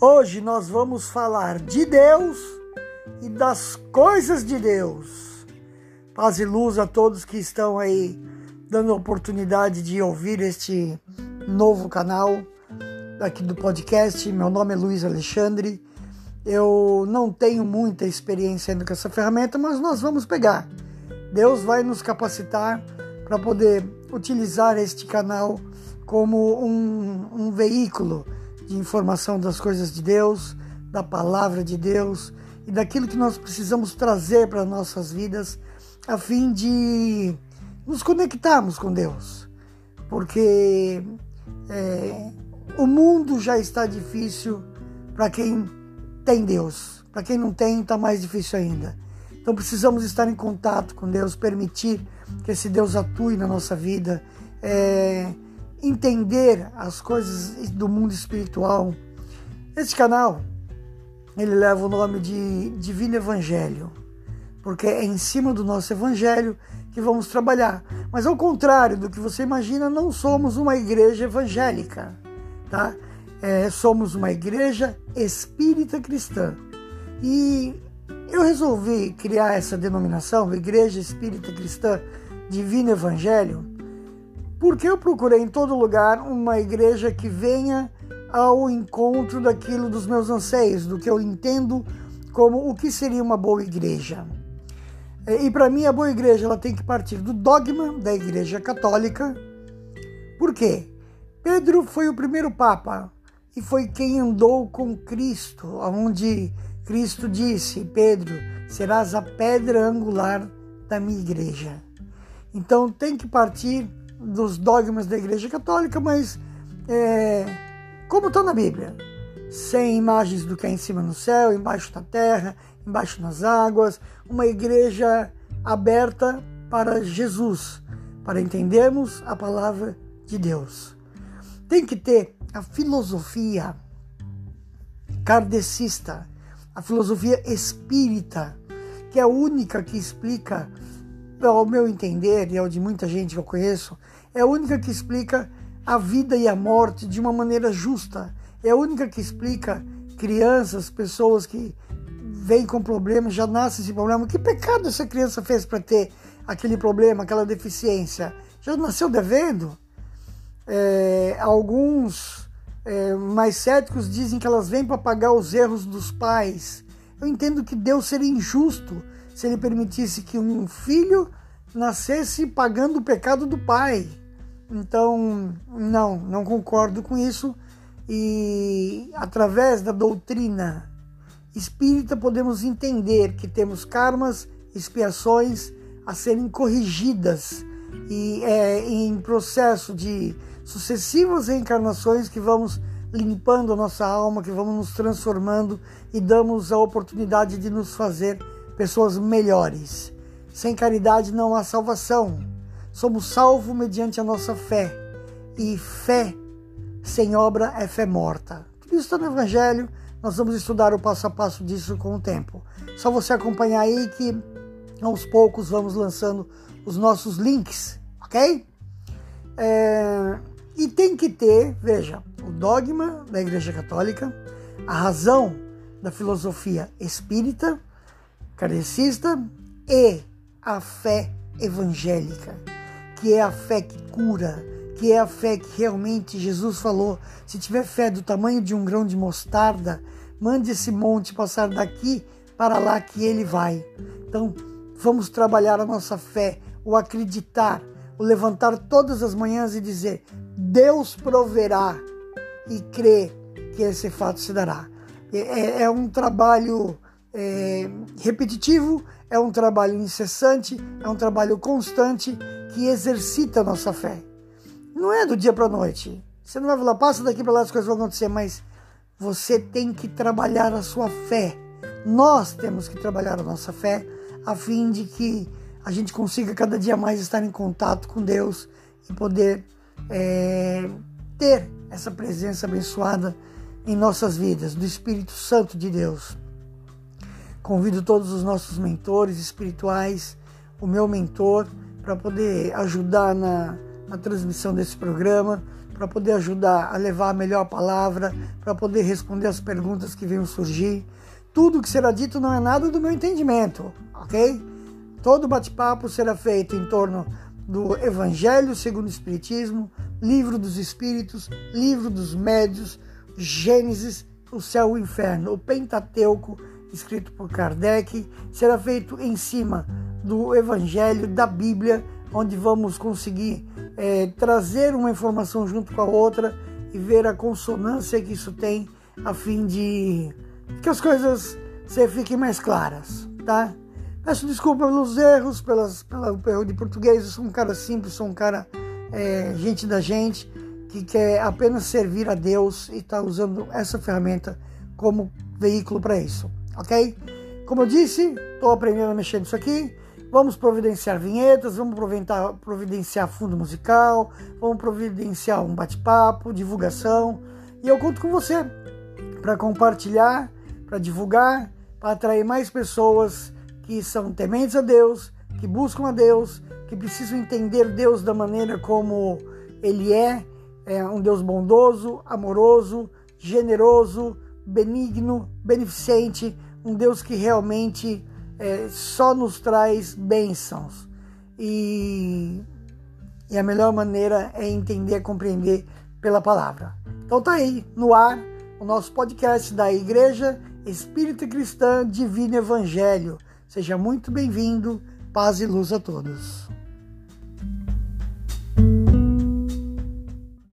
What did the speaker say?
Hoje nós vamos falar de Deus e das coisas de Deus. Paz e luz a todos que estão aí dando a oportunidade de ouvir este novo canal aqui do podcast. Meu nome é Luiz Alexandre. Eu não tenho muita experiência ainda com essa ferramenta, mas nós vamos pegar. Deus vai nos capacitar para poder utilizar este canal como um, um veículo de informação das coisas de Deus, da palavra de Deus e daquilo que nós precisamos trazer para nossas vidas a fim de nos conectarmos com Deus. Porque é, o mundo já está difícil para quem tem Deus. Para quem não tem, está mais difícil ainda. Então precisamos estar em contato com Deus, permitir que esse Deus atue na nossa vida. É, entender as coisas do mundo espiritual. Este canal ele leva o nome de Divino Evangelho, porque é em cima do nosso evangelho que vamos trabalhar. Mas ao contrário do que você imagina, não somos uma igreja evangélica, tá? É, somos uma igreja espírita cristã. E eu resolvi criar essa denominação, Igreja Espírita Cristã Divino Evangelho, porque eu procurei em todo lugar uma igreja que venha ao encontro daquilo dos meus anseios, do que eu entendo como o que seria uma boa igreja. E para mim a boa igreja ela tem que partir do dogma da Igreja Católica. Por quê? Pedro foi o primeiro papa e foi quem andou com Cristo, onde Cristo disse: Pedro, serás a pedra angular da minha igreja. Então tem que partir dos dogmas da Igreja Católica, mas é, como está na Bíblia, sem imagens do que é em cima no céu, embaixo da terra, embaixo nas águas, uma igreja aberta para Jesus, para entendermos a palavra de Deus. Tem que ter a filosofia kardecista, a filosofia espírita, que é a única que explica ao meu entender e ao de muita gente que eu conheço, é a única que explica a vida e a morte de uma maneira justa. É a única que explica crianças, pessoas que vêm com problemas, já nascem esse problema. Que pecado essa criança fez para ter aquele problema, aquela deficiência? Já nasceu devendo? É, alguns é, mais céticos dizem que elas vêm para pagar os erros dos pais. Eu entendo que Deus seria injusto se ele permitisse que um filho nascesse pagando o pecado do pai. Então, não, não concordo com isso. E através da doutrina espírita podemos entender que temos karmas, expiações a serem corrigidas e é em processo de sucessivas reencarnações que vamos limpando a nossa alma, que vamos nos transformando e damos a oportunidade de nos fazer pessoas melhores. Sem caridade não há salvação. Somos salvos mediante a nossa fé. E fé sem obra é fé morta. Tudo isso está no Evangelho. Nós vamos estudar o passo a passo disso com o tempo. Só você acompanhar aí que aos poucos vamos lançando os nossos links, ok? É... E tem que ter, veja, o dogma da Igreja Católica, a razão da filosofia espírita kardecista e a fé evangélica, que é a fé que cura, que é a fé que realmente Jesus falou: se tiver fé do tamanho de um grão de mostarda, mande esse monte passar daqui para lá que ele vai. Então, vamos trabalhar a nossa fé, o acreditar, o levantar todas as manhãs e dizer: Deus proverá e crer que esse fato se dará. É, é, é um trabalho é, repetitivo, é um trabalho incessante, é um trabalho constante que exercita a nossa fé. Não é do dia para a noite. Você não vai falar, passa daqui para lá as coisas vão acontecer, mas você tem que trabalhar a sua fé. Nós temos que trabalhar a nossa fé a fim de que a gente consiga cada dia mais estar em contato com Deus e poder é, ter essa presença abençoada em nossas vidas, do Espírito Santo de Deus. Convido todos os nossos mentores espirituais, o meu mentor, para poder ajudar na, na transmissão desse programa, para poder ajudar a levar a melhor palavra, para poder responder as perguntas que venham surgir. Tudo que será dito não é nada do meu entendimento, ok? Todo bate-papo será feito em torno do Evangelho segundo o Espiritismo, Livro dos Espíritos, Livro dos Médios, Gênesis, o Céu e o Inferno, o Pentateuco, escrito por Kardec, será feito em cima do Evangelho, da Bíblia, onde vamos conseguir é, trazer uma informação junto com a outra e ver a consonância que isso tem, a fim de que as coisas se fiquem mais claras, tá? Peço desculpa pelos erros, pelas, pelo erro de português. Eu sou um cara simples, sou um cara é, gente da gente, que quer apenas servir a Deus e está usando essa ferramenta como veículo para isso, ok? Como eu disse, estou aprendendo a mexer nisso aqui. Vamos providenciar vinhetas, vamos providenciar fundo musical, vamos providenciar um bate-papo, divulgação. E eu conto com você para compartilhar, para divulgar, para atrair mais pessoas que são tementes a Deus, que buscam a Deus, que precisam entender Deus da maneira como Ele é, é um Deus bondoso, amoroso, generoso, benigno, beneficente, um Deus que realmente é, só nos traz bênçãos. E, e a melhor maneira é entender, compreender pela palavra. Então tá aí, no ar, o nosso podcast da Igreja Espírita Cristã Divino Evangelho Seja muito bem-vindo. Paz e luz a todos.